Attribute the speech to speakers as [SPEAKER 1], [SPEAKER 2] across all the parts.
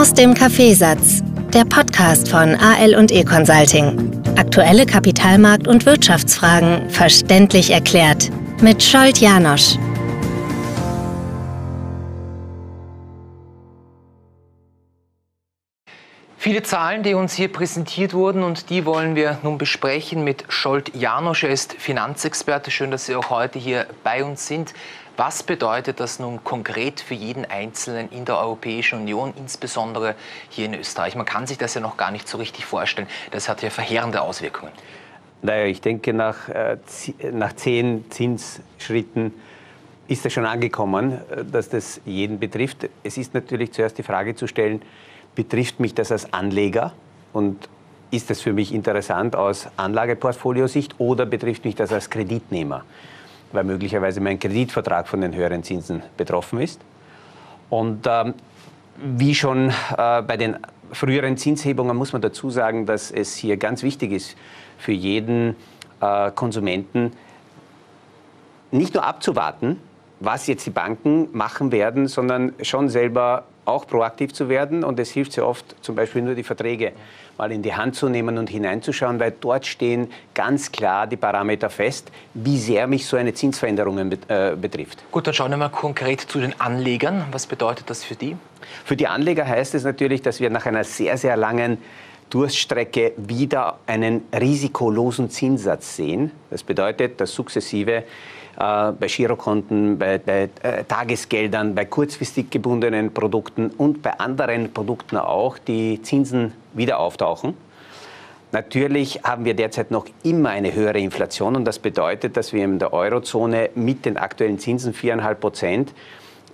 [SPEAKER 1] Aus dem Kaffeesatz, der Podcast von AL und E Consulting. Aktuelle Kapitalmarkt- und Wirtschaftsfragen verständlich erklärt mit Scholt Janosch.
[SPEAKER 2] Viele Zahlen, die uns hier präsentiert wurden und die wollen wir nun besprechen mit Scholt Janosch. Er ist Finanzexperte. Schön, dass Sie auch heute hier bei uns sind. Was bedeutet das nun konkret für jeden Einzelnen in der Europäischen Union, insbesondere hier in Österreich? Man kann sich das ja noch gar nicht so richtig vorstellen. Das hat ja verheerende Auswirkungen.
[SPEAKER 3] Naja, ich denke, nach, äh, nach zehn Zinsschritten ist es schon angekommen, äh, dass das jeden betrifft. Es ist natürlich zuerst die Frage zu stellen, betrifft mich das als Anleger und ist das für mich interessant aus Anlageportfoliosicht oder betrifft mich das als Kreditnehmer? Weil möglicherweise mein Kreditvertrag von den höheren Zinsen betroffen ist. Und ähm, wie schon äh, bei den früheren Zinshebungen muss man dazu sagen, dass es hier ganz wichtig ist für jeden äh, Konsumenten, nicht nur abzuwarten, was jetzt die Banken machen werden, sondern schon selber auch proaktiv zu werden. Und es hilft sehr oft, zum Beispiel nur die Verträge mal in die Hand zu nehmen und hineinzuschauen, weil dort stehen ganz klar die Parameter fest, wie sehr mich so eine Zinsveränderung äh, betrifft.
[SPEAKER 2] Gut, dann schauen wir mal konkret zu den Anlegern. Was bedeutet das für die?
[SPEAKER 3] Für die Anleger heißt es natürlich, dass wir nach einer sehr, sehr langen Durststrecke wieder einen risikolosen Zinssatz sehen. Das bedeutet, dass sukzessive bei Girokonten, bei, bei äh, Tagesgeldern, bei kurzfristig gebundenen Produkten und bei anderen Produkten auch die Zinsen wieder auftauchen. Natürlich haben wir derzeit noch immer eine höhere Inflation und das bedeutet, dass wir in der Eurozone mit den aktuellen Zinsen 4,5 Prozent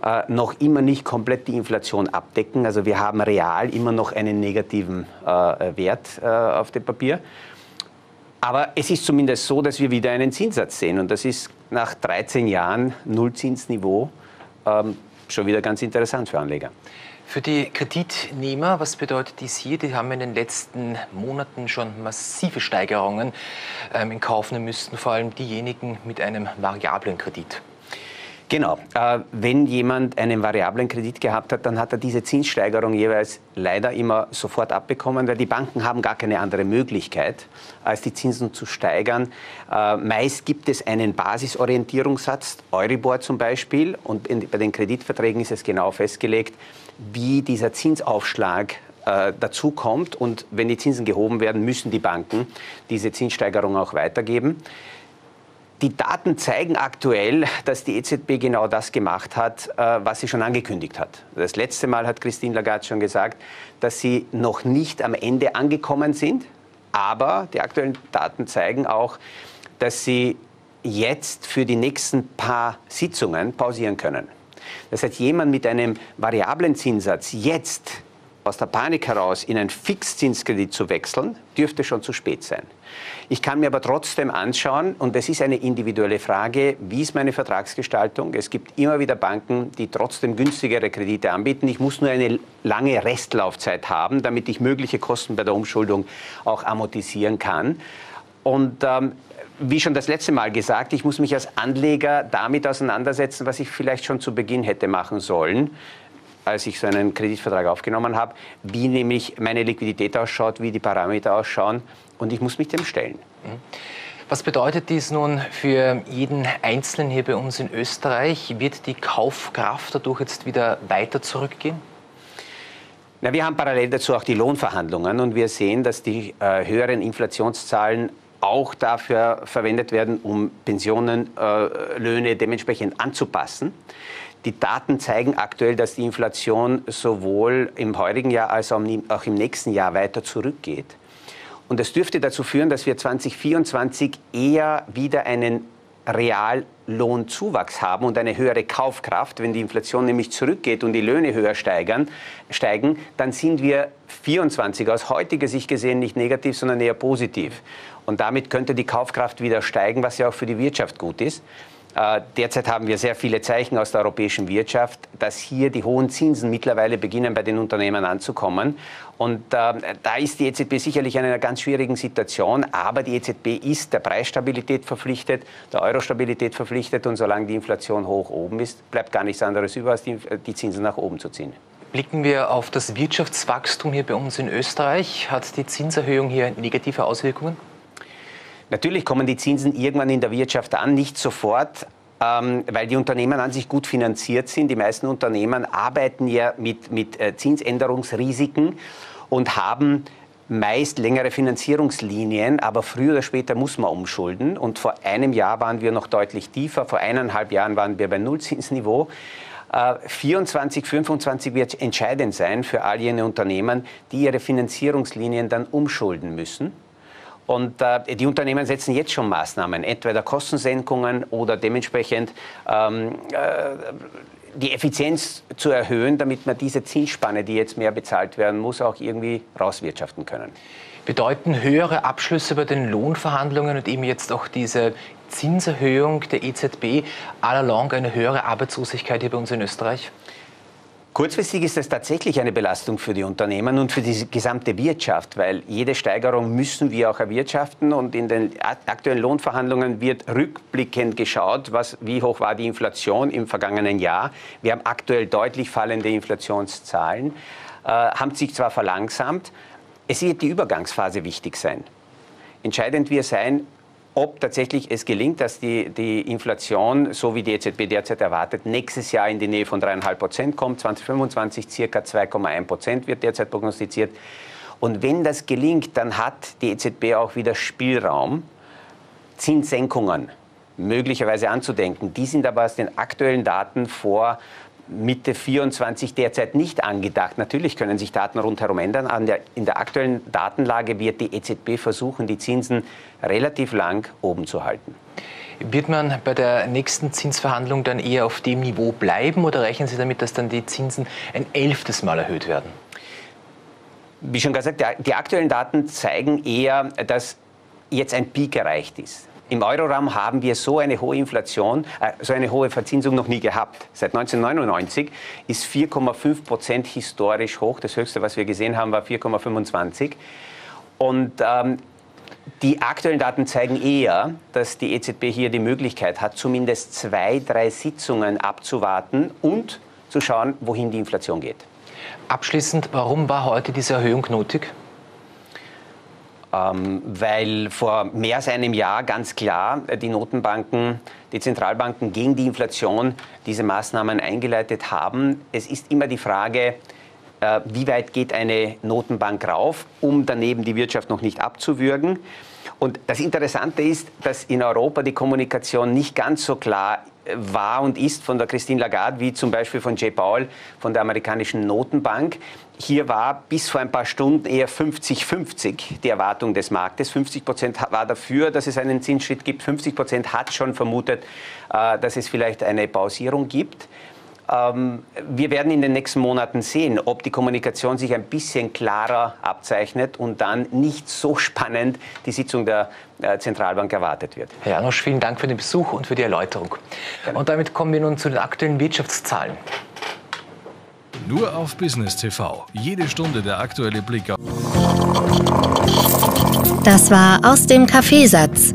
[SPEAKER 3] äh, noch immer nicht komplett die Inflation abdecken. Also wir haben real immer noch einen negativen äh, Wert äh, auf dem Papier. Aber es ist zumindest so, dass wir wieder einen Zinssatz sehen. Und das ist nach 13 Jahren Nullzinsniveau ähm, schon wieder ganz interessant für Anleger.
[SPEAKER 2] Für die Kreditnehmer, was bedeutet dies hier? Die haben in den letzten Monaten schon massive Steigerungen ähm, in Kauf nehmen müssten, vor allem diejenigen mit einem variablen Kredit.
[SPEAKER 3] Genau. Äh, wenn jemand einen variablen Kredit gehabt hat, dann hat er diese Zinssteigerung jeweils leider immer sofort abbekommen, weil die Banken haben gar keine andere Möglichkeit, als die Zinsen zu steigern. Äh, meist gibt es einen Basisorientierungssatz, Euribor zum Beispiel, und bei den Kreditverträgen ist es genau festgelegt, wie dieser Zinsaufschlag äh, dazu kommt. Und wenn die Zinsen gehoben werden, müssen die Banken diese Zinssteigerung auch weitergeben. Die Daten zeigen aktuell, dass die EZB genau das gemacht hat, äh, was sie schon angekündigt hat. Das letzte Mal hat Christine Lagarde schon gesagt, dass sie noch nicht am Ende angekommen sind. Aber die aktuellen Daten zeigen auch, dass sie jetzt für die nächsten paar Sitzungen pausieren können. Das heißt, jemand mit einem variablen Zinssatz jetzt aus der Panik heraus in einen Fixzinskredit zu wechseln, dürfte schon zu spät sein. Ich kann mir aber trotzdem anschauen, und das ist eine individuelle Frage, wie ist meine Vertragsgestaltung? Es gibt immer wieder Banken, die trotzdem günstigere Kredite anbieten. Ich muss nur eine lange Restlaufzeit haben, damit ich mögliche Kosten bei der Umschuldung auch amortisieren kann. Und ähm, wie schon das letzte Mal gesagt, ich muss mich als Anleger damit auseinandersetzen, was ich vielleicht schon zu Beginn hätte machen sollen als ich so einen Kreditvertrag aufgenommen habe, wie nämlich meine Liquidität ausschaut, wie die Parameter ausschauen und ich muss mich dem stellen. Mhm.
[SPEAKER 2] Was bedeutet dies nun für jeden Einzelnen hier bei uns in Österreich? Wird die Kaufkraft dadurch jetzt wieder weiter zurückgehen?
[SPEAKER 3] Na, wir haben parallel dazu auch die Lohnverhandlungen und wir sehen, dass die äh, höheren Inflationszahlen auch dafür verwendet werden, um Pensionen, äh, Löhne dementsprechend anzupassen. Die Daten zeigen aktuell, dass die Inflation sowohl im heurigen Jahr als auch im nächsten Jahr weiter zurückgeht. Und das dürfte dazu führen, dass wir 2024 eher wieder einen Reallohnzuwachs haben und eine höhere Kaufkraft. Wenn die Inflation nämlich zurückgeht und die Löhne höher steigern, steigen, dann sind wir 24 aus heutiger Sicht gesehen nicht negativ, sondern eher positiv. Und damit könnte die Kaufkraft wieder steigen, was ja auch für die Wirtschaft gut ist. Äh, derzeit haben wir sehr viele Zeichen aus der europäischen Wirtschaft, dass hier die hohen Zinsen mittlerweile beginnen bei den Unternehmen anzukommen. Und äh, da ist die EZB sicherlich in einer ganz schwierigen Situation. Aber die EZB ist der Preisstabilität verpflichtet, der Euro-Stabilität verpflichtet. Und solange die Inflation hoch oben ist, bleibt gar nichts anderes über, als die, die Zinsen nach oben zu ziehen.
[SPEAKER 2] Blicken wir auf das Wirtschaftswachstum hier bei uns in Österreich. Hat die Zinserhöhung hier negative Auswirkungen?
[SPEAKER 3] Natürlich kommen die Zinsen irgendwann in der Wirtschaft an, nicht sofort, ähm, weil die Unternehmen an sich gut finanziert sind. Die meisten Unternehmen arbeiten ja mit, mit äh, Zinsänderungsrisiken und haben meist längere Finanzierungslinien, aber früher oder später muss man umschulden. Und vor einem Jahr waren wir noch deutlich tiefer, vor eineinhalb Jahren waren wir bei Nullzinsniveau. 24, äh, 25 wird entscheidend sein für all jene Unternehmen, die ihre Finanzierungslinien dann umschulden müssen. Und äh, die Unternehmen setzen jetzt schon Maßnahmen, entweder Kostensenkungen oder dementsprechend ähm, äh, die Effizienz zu erhöhen, damit man diese Zinsspanne, die jetzt mehr bezahlt werden muss, auch irgendwie rauswirtschaften können.
[SPEAKER 2] Bedeuten höhere Abschlüsse bei den Lohnverhandlungen und eben jetzt auch diese Zinserhöhung der EZB allalong eine höhere Arbeitslosigkeit hier bei uns in Österreich?
[SPEAKER 3] Kurzfristig ist es tatsächlich eine Belastung für die Unternehmen und für die gesamte Wirtschaft, weil jede Steigerung müssen wir auch erwirtschaften und in den aktuellen Lohnverhandlungen wird rückblickend geschaut, was, wie hoch war die Inflation im vergangenen Jahr. Wir haben aktuell deutlich fallende Inflationszahlen, äh, haben sich zwar verlangsamt, es wird die Übergangsphase wichtig sein. Entscheidend wird sein, ob tatsächlich es gelingt, dass die, die Inflation, so wie die EZB derzeit erwartet, nächstes Jahr in die Nähe von 3,5 Prozent kommt. 2025 circa 2,1 Prozent wird derzeit prognostiziert. Und wenn das gelingt, dann hat die EZB auch wieder Spielraum, Zinssenkungen möglicherweise anzudenken. Die sind aber aus den aktuellen Daten vor Mitte 24 derzeit nicht angedacht. Natürlich können sich Daten rundherum ändern. Der, in der aktuellen Datenlage wird die EZB versuchen, die Zinsen relativ lang oben zu halten.
[SPEAKER 2] Wird man bei der nächsten Zinsverhandlung dann eher auf dem Niveau bleiben oder rechnen Sie damit, dass dann die Zinsen ein elftes Mal erhöht werden?
[SPEAKER 3] Wie schon gesagt, die aktuellen Daten zeigen eher, dass jetzt ein Peak erreicht ist. Im Euroraum haben wir so eine hohe Inflation, äh, so eine hohe Verzinsung noch nie gehabt. Seit 1999 ist 4,5 Prozent historisch hoch. Das höchste, was wir gesehen haben, war 4,25. Und ähm, die aktuellen Daten zeigen eher, dass die EZB hier die Möglichkeit hat, zumindest zwei, drei Sitzungen abzuwarten und zu schauen, wohin die Inflation geht.
[SPEAKER 2] Abschließend, warum war heute diese Erhöhung nötig?
[SPEAKER 3] Ähm, weil vor mehr als einem Jahr ganz klar äh, die Notenbanken, die Zentralbanken gegen die Inflation diese Maßnahmen eingeleitet haben. Es ist immer die Frage, äh, wie weit geht eine Notenbank rauf, um daneben die Wirtschaft noch nicht abzuwürgen. Und das Interessante ist, dass in Europa die Kommunikation nicht ganz so klar war und ist von der Christine Lagarde wie zum Beispiel von Jay Powell von der amerikanischen Notenbank. Hier war bis vor ein paar Stunden eher 50-50 die Erwartung des Marktes. 50 Prozent war dafür, dass es einen Zinsschritt gibt. 50 Prozent hat schon vermutet, äh, dass es vielleicht eine Pausierung gibt. Ähm, wir werden in den nächsten Monaten sehen, ob die Kommunikation sich ein bisschen klarer abzeichnet und dann nicht so spannend die Sitzung der äh, Zentralbank erwartet wird.
[SPEAKER 2] Herr Janosch, vielen Dank für den Besuch und für die Erläuterung. Gerne. Und damit kommen wir nun zu den aktuellen Wirtschaftszahlen.
[SPEAKER 4] Nur auf Business TV. Jede Stunde der aktuelle Blick auf.
[SPEAKER 1] Das war aus dem Kaffeesatz